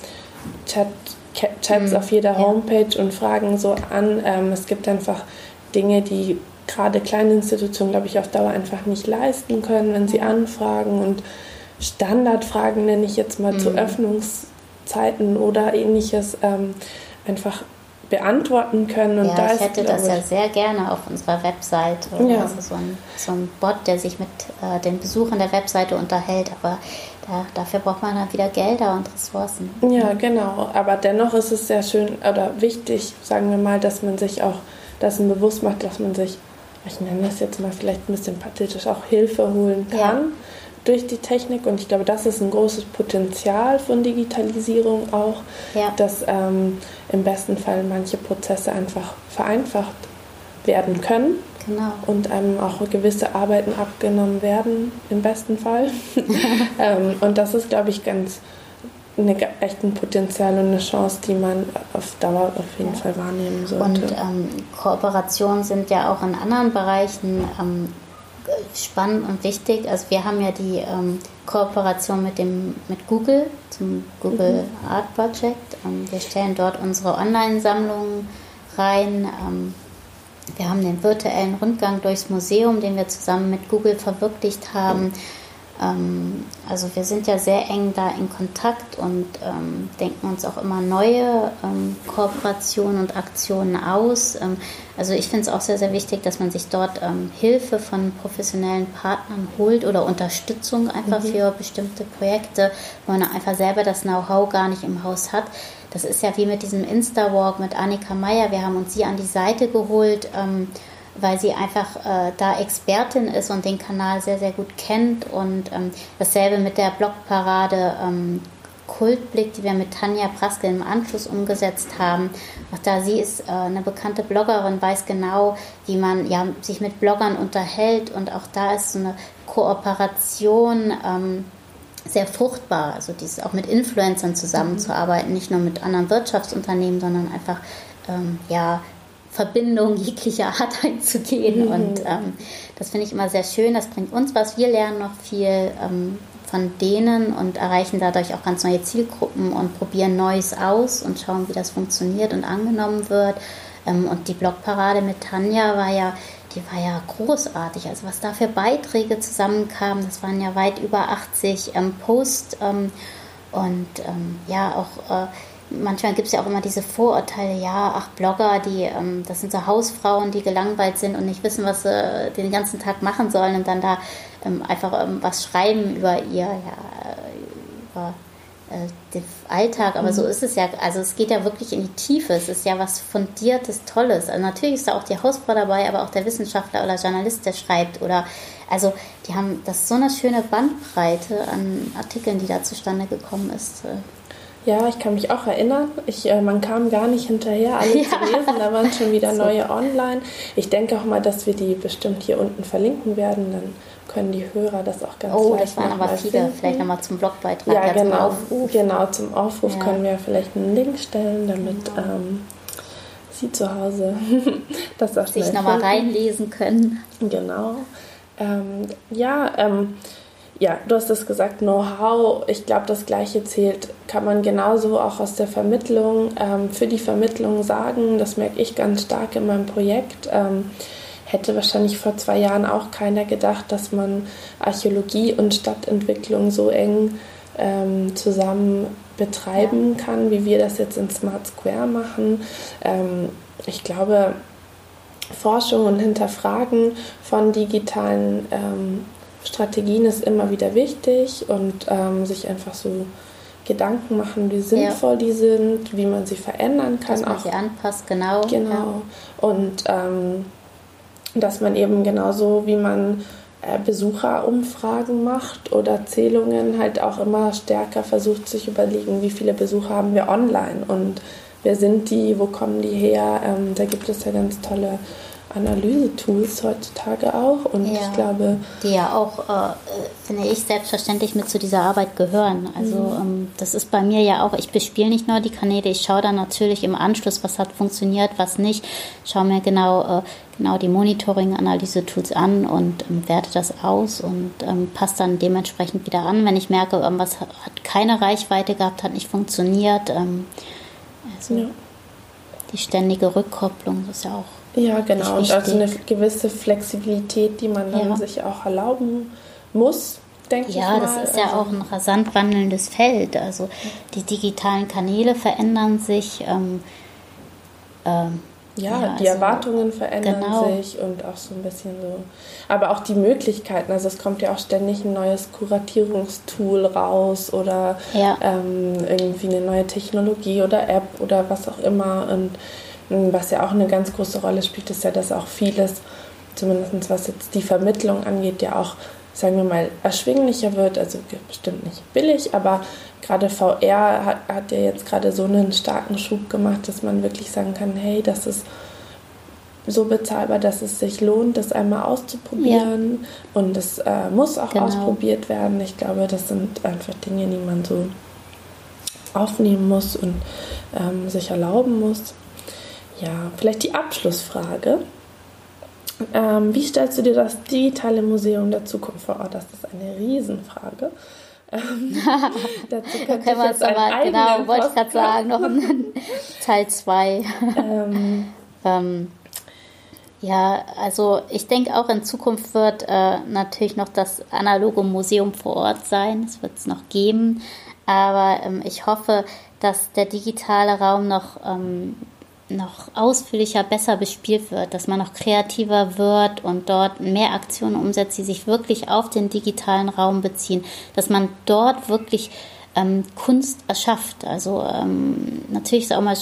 Chat, Chats mhm. auf jeder Homepage und fragen so an. Ähm, es gibt einfach Dinge, die gerade kleine Institutionen, glaube ich, auf Dauer einfach nicht leisten können, wenn sie anfragen und Standardfragen, nenne ich jetzt mal, mhm. zu Öffnungszeiten oder ähnliches, ähm, einfach beantworten können. Und ja, da ich hätte ist, das ja sehr gerne auf unserer Webseite. Ja. Also so ein, so ein Bot, der sich mit äh, den Besuchern der Webseite unterhält, aber da, dafür braucht man dann wieder Gelder und Ressourcen. Ja, genau. Aber dennoch ist es sehr schön oder wichtig, sagen wir mal, dass man sich auch dessen bewusst macht, dass man sich ich nenne das jetzt mal vielleicht ein bisschen pathetisch, auch Hilfe holen kann ja. Durch die Technik. Und ich glaube, das ist ein großes Potenzial von Digitalisierung auch, ja. dass ähm, im besten Fall manche Prozesse einfach vereinfacht werden können. Genau. Und einem auch gewisse Arbeiten abgenommen werden, im besten Fall. ähm, und das ist, glaube ich, ganz eine, echt ein Potenzial und eine Chance, die man auf Dauer auf jeden ja. Fall wahrnehmen sollte. Und ähm, Kooperationen sind ja auch in anderen Bereichen ähm, spannend und wichtig. Also wir haben ja die ähm, Kooperation mit dem mit Google zum Google mhm. Art Project. Ähm, wir stellen dort unsere Online-Sammlungen rein. Ähm, wir haben den virtuellen Rundgang durchs Museum, den wir zusammen mit Google verwirklicht haben. Ähm, also wir sind ja sehr eng da in Kontakt und ähm, denken uns auch immer neue ähm, Kooperationen und Aktionen aus. Ähm, also ich finde es auch sehr, sehr wichtig, dass man sich dort ähm, Hilfe von professionellen Partnern holt oder Unterstützung einfach mhm. für bestimmte Projekte, wo man einfach selber das Know-how gar nicht im Haus hat. Das ist ja wie mit diesem Insta-Walk mit Annika Meyer. Wir haben uns sie an die Seite geholt weil sie einfach äh, da Expertin ist und den Kanal sehr, sehr gut kennt. Und ähm, dasselbe mit der Blogparade ähm, Kultblick, die wir mit Tanja Praske im Anschluss umgesetzt haben. Auch da sie ist äh, eine bekannte Bloggerin, weiß genau, wie man ja, sich mit Bloggern unterhält und auch da ist so eine Kooperation ähm, sehr fruchtbar. Also dieses auch mit Influencern zusammenzuarbeiten, nicht nur mit anderen Wirtschaftsunternehmen, sondern einfach ähm, ja Verbindung jeglicher Art einzugehen. Mhm. Und ähm, das finde ich immer sehr schön. Das bringt uns was. Wir lernen noch viel ähm, von denen und erreichen dadurch auch ganz neue Zielgruppen und probieren Neues aus und schauen, wie das funktioniert und angenommen wird. Ähm, und die Blogparade mit Tanja war ja, die war ja großartig. Also was da für Beiträge zusammenkamen, das waren ja weit über 80 ähm, Posts ähm, und ähm, ja auch äh, manchmal gibt es ja auch immer diese Vorurteile, ja, ach, Blogger, die, ähm, das sind so Hausfrauen, die gelangweilt sind und nicht wissen, was sie den ganzen Tag machen sollen und dann da ähm, einfach ähm, was schreiben über ihr, ja, über äh, den Alltag, aber mhm. so ist es ja, also es geht ja wirklich in die Tiefe, es ist ja was Fundiertes, Tolles. Also natürlich ist da auch die Hausfrau dabei, aber auch der Wissenschaftler oder Journalist, der schreibt oder, also die haben, das so eine schöne Bandbreite an Artikeln, die da zustande gekommen ist. Äh, ja, ich kann mich auch erinnern. Ich, äh, man kam gar nicht hinterher, alle ja. zu lesen. Da waren schon wieder so. neue online. Ich denke auch mal, dass wir die bestimmt hier unten verlinken werden. Dann können die Hörer das auch ganz Oh, das waren aber viele. Finden. Vielleicht nochmal zum Blogbeitrag. Ja, genau. Zum Aufruf. Genau, zum Aufruf ja. können wir vielleicht einen Link stellen, damit genau. ähm, Sie zu Hause das auch sich nochmal reinlesen können. Genau. Ähm, ja, ähm, ja, du hast es gesagt, Know-how. Ich glaube, das Gleiche zählt, kann man genauso auch aus der Vermittlung, ähm, für die Vermittlung sagen. Das merke ich ganz stark in meinem Projekt. Ähm, hätte wahrscheinlich vor zwei Jahren auch keiner gedacht, dass man Archäologie und Stadtentwicklung so eng ähm, zusammen betreiben kann, wie wir das jetzt in Smart Square machen. Ähm, ich glaube, Forschung und Hinterfragen von digitalen ähm, Strategien ist immer wieder wichtig und ähm, sich einfach so Gedanken machen, wie sinnvoll ja. die sind, wie man sie verändern kann. Dass man auch, sie anpasst, genau. Genau. Ja. Und ähm, dass man eben genauso, wie man äh, Besucherumfragen macht oder Zählungen, halt auch immer stärker versucht, sich überlegen, wie viele Besucher haben wir online und wer sind die, wo kommen die her. Ähm, da gibt es ja ganz tolle Analyse-Tools heutzutage auch. Und ja, ich glaube. Die ja auch, äh, finde ich, selbstverständlich mit zu dieser Arbeit gehören. Also mhm. ähm, das ist bei mir ja auch, ich bespiele nicht nur die Kanäle, ich schaue dann natürlich im Anschluss, was hat funktioniert, was nicht. Schaue mir genau, äh, genau die Monitoring-Analyse-Tools an und ähm, werte das aus und ähm, passe dann dementsprechend wieder an. Wenn ich merke, irgendwas hat keine Reichweite gehabt, hat nicht funktioniert. Ähm, also ja. die ständige Rückkopplung, das ist ja auch ja, genau. Und also eine gewisse Flexibilität, die man dann ja. sich auch erlauben muss, denke ja, ich mal. Ja, das ist ja also auch ein rasant wandelndes Feld. Also die digitalen Kanäle verändern sich. Ähm, ähm, ja, ja, die also, Erwartungen verändern genau. sich und auch so ein bisschen so. Aber auch die Möglichkeiten. Also es kommt ja auch ständig ein neues Kuratierungstool raus oder ja. ähm, irgendwie eine neue Technologie oder App oder was auch immer. Und was ja auch eine ganz große Rolle spielt, ist ja, dass auch vieles, zumindest was jetzt die Vermittlung angeht, ja auch, sagen wir mal, erschwinglicher wird. Also bestimmt nicht billig, aber gerade VR hat, hat ja jetzt gerade so einen starken Schub gemacht, dass man wirklich sagen kann, hey, das ist so bezahlbar, dass es sich lohnt, das einmal auszuprobieren. Ja. Und es äh, muss auch genau. ausprobiert werden. Ich glaube, das sind einfach Dinge, die man so aufnehmen muss und ähm, sich erlauben muss. Ja, vielleicht die Abschlussfrage. Ähm, wie stellst du dir das digitale Museum der Zukunft vor? Oh, das ist eine Riesenfrage. Ähm, dazu da können wir uns aber, genau, wollte ich gerade sagen, noch einen Teil 2. Ähm. ähm, ja, also ich denke auch in Zukunft wird äh, natürlich noch das analoge Museum vor Ort sein. Es wird es noch geben. Aber ähm, ich hoffe, dass der digitale Raum noch ähm, noch ausführlicher, besser bespielt wird, dass man noch kreativer wird und dort mehr Aktionen umsetzt, die sich wirklich auf den digitalen Raum beziehen, dass man dort wirklich ähm, Kunst erschafft. Also ähm, natürlich ist auch mal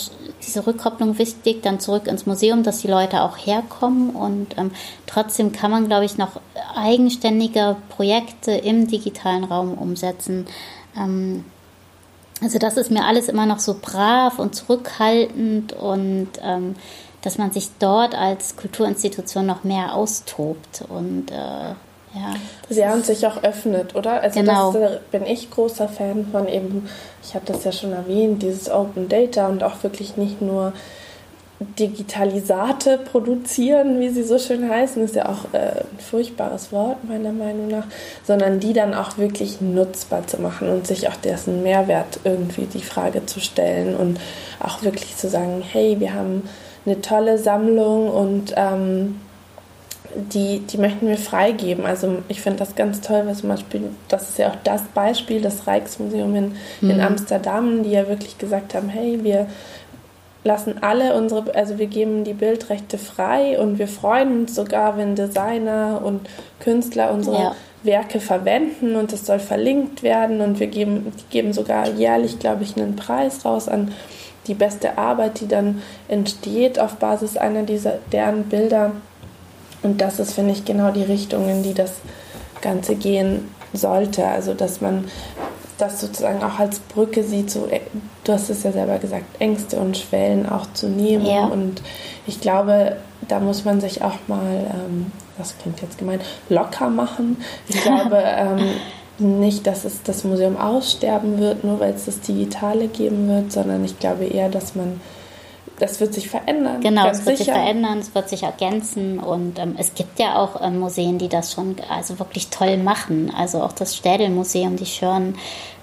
diese Rückkopplung wichtig, dann zurück ins Museum, dass die Leute auch herkommen und ähm, trotzdem kann man, glaube ich, noch eigenständige Projekte im digitalen Raum umsetzen. Ähm, Also das ist mir alles immer noch so brav und zurückhaltend und ähm, dass man sich dort als Kulturinstitution noch mehr austobt und äh, ja. Ja, und sich auch öffnet, oder? Also genau. das bin ich großer Fan von eben, ich habe das ja schon erwähnt, dieses Open Data und auch wirklich nicht nur Digitalisate produzieren, wie sie so schön heißen, ist ja auch äh, ein furchtbares Wort meiner Meinung nach, sondern die dann auch wirklich nutzbar zu machen und sich auch dessen Mehrwert irgendwie die Frage zu stellen und auch wirklich zu sagen, hey, wir haben eine tolle Sammlung und ähm, die, die möchten wir freigeben. Also ich finde das ganz toll, weil zum Beispiel, das ist ja auch das Beispiel, das Rijksmuseum in, mhm. in Amsterdam, die ja wirklich gesagt haben, hey, wir lassen alle unsere, also wir geben die Bildrechte frei und wir freuen uns sogar, wenn Designer und Künstler unsere ja. Werke verwenden und es soll verlinkt werden und wir geben, geben sogar jährlich, glaube ich, einen Preis raus an die beste Arbeit, die dann entsteht auf Basis einer dieser deren Bilder. Und das ist, finde ich, genau die Richtung, in die das Ganze gehen sollte. Also, dass man das sozusagen auch als Brücke sieht, so, äh, du hast es ja selber gesagt, Ängste und Schwellen auch zu nehmen. Ja. Und ich glaube, da muss man sich auch mal, ähm, das klingt jetzt gemein, locker machen. Ich glaube ähm, nicht, dass es das Museum aussterben wird, nur weil es das Digitale geben wird, sondern ich glaube eher, dass man das wird sich verändern. Genau, es wird sicher. sich verändern, es wird sich ergänzen und ähm, es gibt ja auch ähm, Museen, die das schon also wirklich toll machen. Also auch das Städelmuseum, die Schirn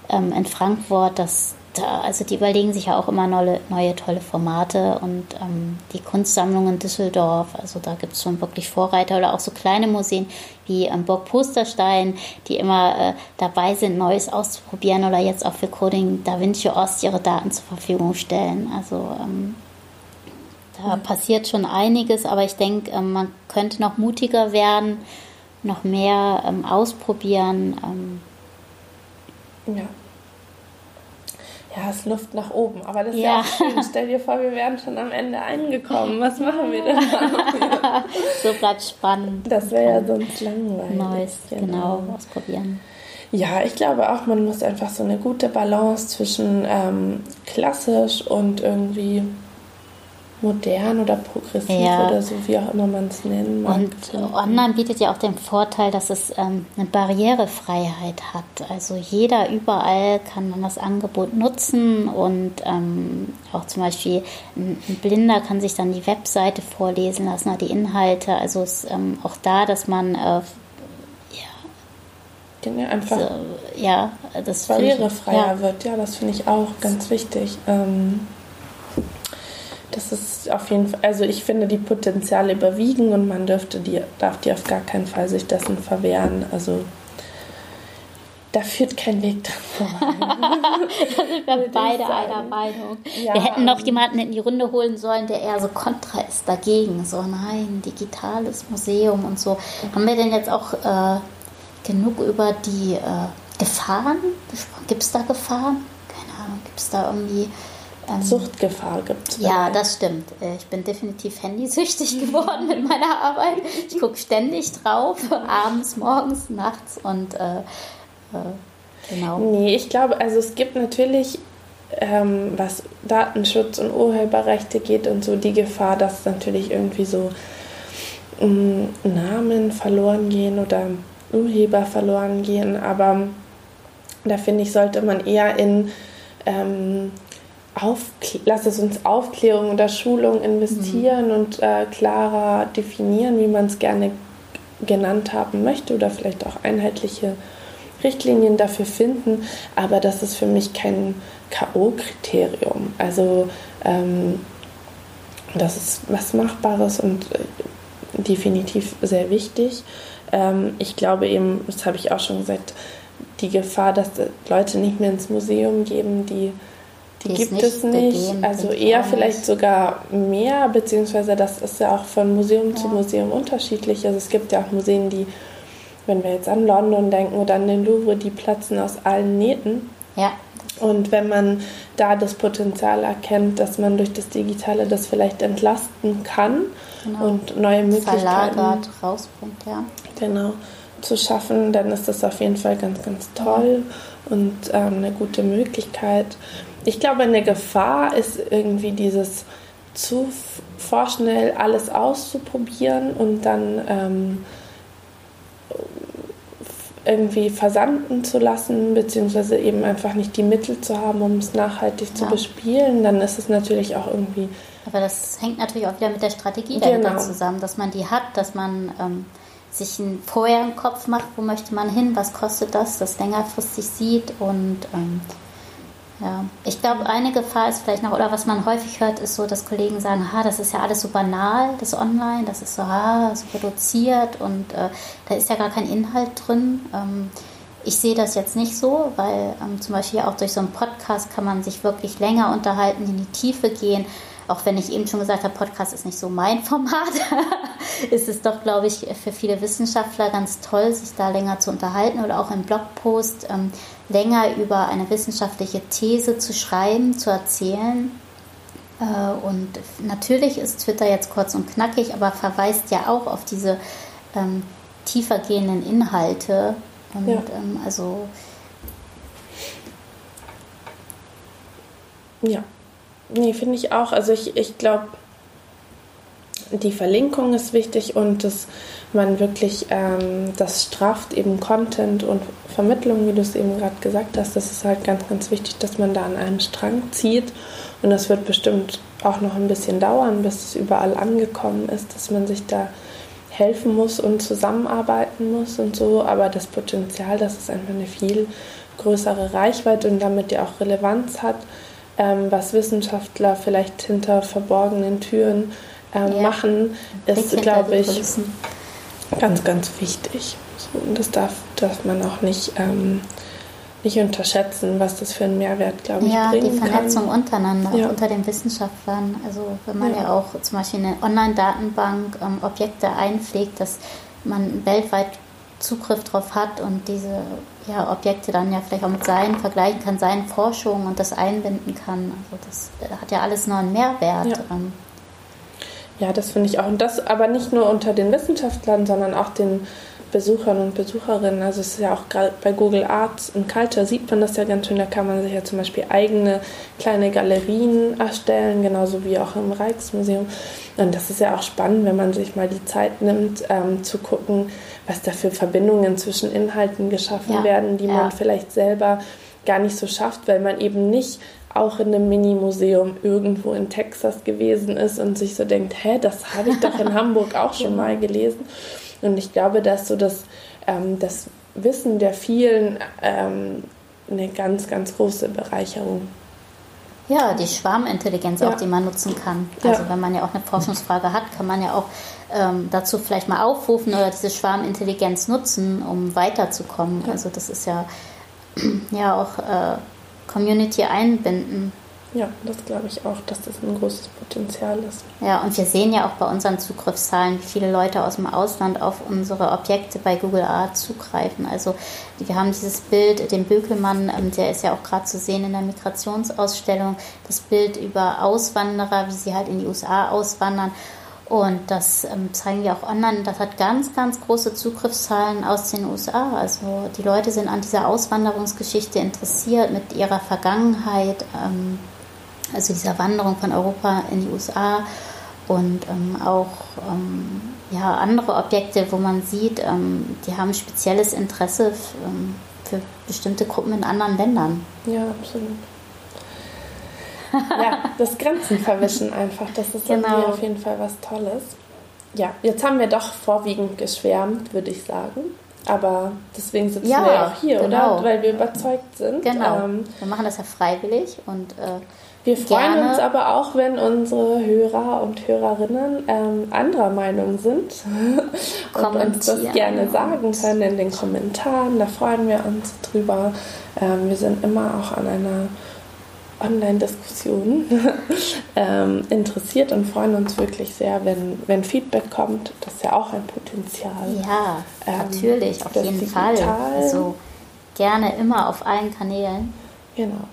ähm, in Frankfurt, das da, also die überlegen sich ja auch immer neue, neue tolle Formate und ähm, die Kunstsammlung in Düsseldorf, also da gibt es schon wirklich Vorreiter oder auch so kleine Museen wie ähm, Burg Posterstein, die immer äh, dabei sind, Neues auszuprobieren oder jetzt auch für Coding Da Vinci Ost ihre Daten zur Verfügung stellen. Also ähm, da passiert schon einiges, aber ich denke, ähm, man könnte noch mutiger werden, noch mehr ähm, ausprobieren. Ähm. Ja. Ja, es Luft nach oben. Aber das ist ja, ja auch schön. Stell dir vor, wir wären schon am Ende angekommen. Was machen wir denn dann? so bleibt spannend. Das wäre ja sonst langweilig. Neues, genau. genau, ausprobieren. Ja, ich glaube auch, man muss einfach so eine gute Balance zwischen ähm, klassisch und irgendwie modern oder progressiv ja. oder so, wie auch immer man es nennen mag. Und online bietet ja auch den Vorteil, dass es ähm, eine Barrierefreiheit hat. Also jeder überall kann man das Angebot nutzen und ähm, auch zum Beispiel ein, Blinder kann sich dann die Webseite vorlesen lassen, die Inhalte. Also es ist ähm, auch da, dass man äh, ja, einfach so, ja, das barrierefreier ich, ja. wird. Ja, das finde ich auch ganz wichtig. Ähm, das ist auf jeden Fall, also ich finde, die Potenziale überwiegen und man dürfte die, darf die auf gar keinen Fall sich dessen verwehren. Also da führt kein Weg dran vorbei. da sind wir beide einer Meinung. Ja. Wir hätten noch jemanden in die Runde holen sollen, der eher so kontra ist dagegen. So, nein, digitales Museum und so. Haben wir denn jetzt auch äh, genug über die äh, Gefahren gesprochen? Gibt es da Gefahren? Keine Ahnung, gibt es da irgendwie ähm, Suchtgefahr gibt. Ja, das stimmt. Äh, ich bin definitiv handysüchtig geworden mit meiner Arbeit. Ich gucke ständig drauf, abends, morgens, nachts und äh, äh, genau. Nee, ich glaube, also es gibt natürlich, ähm, was Datenschutz und Urheberrechte geht und so, die Gefahr, dass natürlich irgendwie so ähm, Namen verloren gehen oder Urheber verloren gehen. Aber da finde ich, sollte man eher in ähm, Aufkl lass es uns Aufklärung oder Schulung investieren mhm. und äh, klarer definieren, wie man es gerne genannt haben möchte oder vielleicht auch einheitliche Richtlinien dafür finden. Aber das ist für mich kein K.O.-Kriterium. Also ähm, das ist was Machbares und äh, definitiv sehr wichtig. Ähm, ich glaube eben, das habe ich auch schon gesagt, die Gefahr, dass Leute nicht mehr ins Museum gehen, die die, die gibt es nicht. Also eher vielleicht sogar mehr, beziehungsweise das ist ja auch von Museum ja. zu Museum unterschiedlich. Also es gibt ja auch Museen, die, wenn wir jetzt an London denken oder an den Louvre, die platzen aus allen Nähten. Ja. Und wenn man da das Potenzial erkennt, dass man durch das Digitale das vielleicht entlasten kann genau. und neue Möglichkeiten verlagert rausbringt, ja. Genau zu schaffen, dann ist das auf jeden Fall ganz, ganz toll und ähm, eine gute Möglichkeit. Ich glaube, eine Gefahr ist irgendwie dieses zu vorschnell alles auszuprobieren und dann ähm, irgendwie versanden zu lassen, beziehungsweise eben einfach nicht die Mittel zu haben, um es nachhaltig ja. zu bespielen, dann ist es natürlich auch irgendwie. Aber das hängt natürlich auch wieder mit der Strategie dahinter genau. zusammen, dass man die hat, dass man ähm, sich ein, vorher im Kopf macht, wo möchte man hin, was kostet das, das längerfristig sieht und ähm, ja, ich glaube, eine Gefahr ist vielleicht noch, oder was man häufig hört, ist so, dass Kollegen sagen, ha, das ist ja alles so banal, das Online, das ist so, ha, so reduziert und äh, da ist ja gar kein Inhalt drin. Ähm, ich sehe das jetzt nicht so, weil ähm, zum Beispiel auch durch so einen Podcast kann man sich wirklich länger unterhalten, in die Tiefe gehen auch wenn ich eben schon gesagt habe, Podcast ist nicht so mein Format, ist es doch, glaube ich, für viele Wissenschaftler ganz toll, sich da länger zu unterhalten oder auch im Blogpost ähm, länger über eine wissenschaftliche These zu schreiben, zu erzählen. Äh, und natürlich ist Twitter jetzt kurz und knackig, aber verweist ja auch auf diese ähm, tiefer gehenden Inhalte. Und ja. ähm, also. Ja, Nee, finde ich auch. Also ich, ich glaube, die Verlinkung ist wichtig und dass man wirklich ähm, das strafft, eben Content und Vermittlung, wie du es eben gerade gesagt hast, das ist halt ganz, ganz wichtig, dass man da an einem Strang zieht. Und das wird bestimmt auch noch ein bisschen dauern, bis es überall angekommen ist, dass man sich da helfen muss und zusammenarbeiten muss und so. Aber das Potenzial, dass es einfach eine viel größere Reichweite und damit ja auch Relevanz hat, ähm, was Wissenschaftler vielleicht hinter verborgenen Türen ähm, ja. machen, ist, glaube ich, ganz, ganz wichtig. So, und das darf, darf man auch nicht, ähm, nicht unterschätzen, was das für einen Mehrwert, glaube ich, ja, bringen kann. Ja, die Vernetzung kann. untereinander, ja. unter den Wissenschaftlern. Also wenn man ja, ja auch zum Beispiel in eine Online-Datenbank ähm, Objekte einpflegt, dass man weltweit Zugriff drauf hat und diese ja, Objekte dann ja vielleicht auch mit seinen vergleichen kann, seinen Forschungen und das einbinden kann. Also das hat ja alles noch einen Mehrwert. Ja, ja das finde ich auch. Und das aber nicht nur unter den Wissenschaftlern, sondern auch den Besuchern und Besucherinnen. Also es ist ja auch gerade bei Google Arts und Culture sieht man das ja ganz schön. Da kann man sich ja zum Beispiel eigene kleine Galerien erstellen, genauso wie auch im Rijksmuseum. Und das ist ja auch spannend, wenn man sich mal die Zeit nimmt, ähm, zu gucken, was da für Verbindungen zwischen Inhalten geschaffen ja. werden, die ja. man vielleicht selber gar nicht so schafft, weil man eben nicht auch in einem Mini-Museum irgendwo in Texas gewesen ist und sich so denkt, hä, das habe ich doch in Hamburg auch schon mal gelesen. Und ich glaube, dass so das, ähm, das Wissen der vielen ähm, eine ganz, ganz große Bereicherung ja, die Schwarmintelligenz ja. auch, die man nutzen kann. Also ja. wenn man ja auch eine Forschungsfrage hat, kann man ja auch ähm, dazu vielleicht mal aufrufen oder diese Schwarmintelligenz nutzen, um weiterzukommen. Ja. Also das ist ja, ja auch äh, Community einbinden. Ja, das glaube ich auch, dass das ein großes Potenzial ist. Ja, und wir sehen ja auch bei unseren Zugriffszahlen, wie viele Leute aus dem Ausland auf unsere Objekte bei Google Art zugreifen. Also wir haben dieses Bild, den Bökelmann, ähm, der ist ja auch gerade zu sehen in der Migrationsausstellung, das Bild über Auswanderer, wie sie halt in die USA auswandern. Und das ähm, zeigen wir auch online. Das hat ganz, ganz große Zugriffszahlen aus den USA. Also die Leute sind an dieser Auswanderungsgeschichte interessiert mit ihrer Vergangenheit. Ähm, also dieser Wanderung von Europa in die USA und ähm, auch ähm, ja, andere Objekte, wo man sieht, ähm, die haben spezielles Interesse ähm, für bestimmte Gruppen in anderen Ländern. Ja, absolut. Ja, das Grenzen verwischen einfach, das ist genau. auf jeden Fall was Tolles. Ja, jetzt haben wir doch vorwiegend geschwärmt, würde ich sagen. Aber deswegen sitzen ja, wir auch hier, genau. oder? Weil wir überzeugt sind. Genau. Ähm, wir machen das ja freiwillig und äh, wir freuen Gerne. uns aber auch, wenn unsere Hörer und Hörerinnen ähm, anderer Meinung sind und uns das gerne sagen können in den Kommentaren. Da freuen wir uns drüber. Ähm, wir sind immer auch an einer Online-Diskussion ähm, interessiert und freuen uns wirklich sehr, wenn, wenn Feedback kommt. Das ist ja auch ein Potenzial. Ja, ähm, natürlich, auf jeden digital. Fall. Also gerne immer auf allen Kanälen. Genau.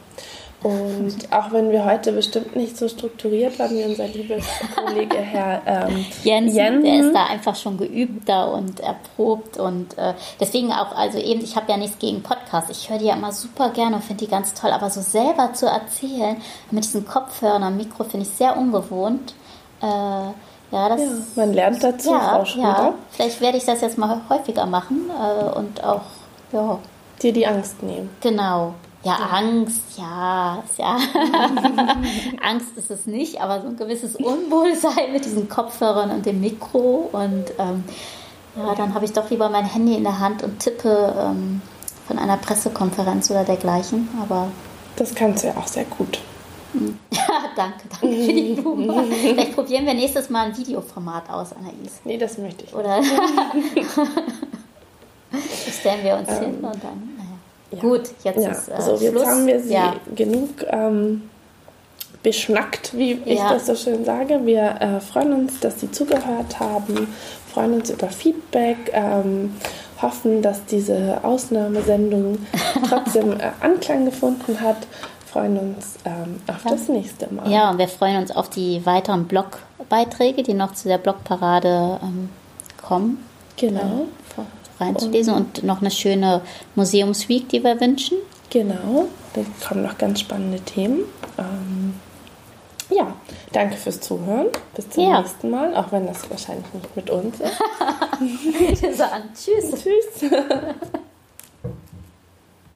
Und auch wenn wir heute bestimmt nicht so strukturiert waren wie unser lieber Kollege Herr ähm, Jensen, Jensen, der ist da einfach schon geübter und erprobt und äh, deswegen auch, also eben, ich habe ja nichts gegen Podcasts. Ich höre die ja immer super gerne und finde die ganz toll, aber so selber zu erzählen mit diesen Kopfhörern am Mikro finde ich sehr ungewohnt. Äh, ja, das, ja, man lernt dazu, ja, Frau Schröder. Ja, vielleicht werde ich das jetzt mal häufiger machen äh, und auch, ja. Dir die Angst nehmen. Genau. Ja, Angst, ja, ja. Angst ist es nicht, aber so ein gewisses Unwohlsein mit diesen Kopfhörern und dem Mikro. Und ähm, ja, dann habe ich doch lieber mein Handy in der Hand und tippe ähm, von einer Pressekonferenz oder dergleichen. Aber das kannst du ja auch sehr gut. Ja, danke, danke für die Blumen. Vielleicht probieren wir nächstes Mal ein Videoformat aus, Anais. Nee, das möchte ich. Oder stellen wir uns ähm, hin und dann. Ja. Gut, jetzt ja. ist äh, so, jetzt Schluss. haben wir sie ja. genug ähm, beschnackt, wie ich das so schön sage. Wir äh, freuen uns, dass Sie zugehört haben, freuen uns über Feedback, ähm, hoffen, dass diese Ausnahmesendung trotzdem äh, Anklang gefunden hat freuen uns ähm, auf das nächste Mal. Ja, und wir freuen uns auf die weiteren Blogbeiträge, die noch zu der Blogparade ähm, kommen. Genau. Reinzulesen und, und noch eine schöne Museumsweek, die wir wünschen. Genau, da kommen noch ganz spannende Themen. Ähm, ja, danke fürs Zuhören. Bis zum ja. nächsten Mal, auch wenn das wahrscheinlich nicht mit uns ist. Tschüss. Tschüss.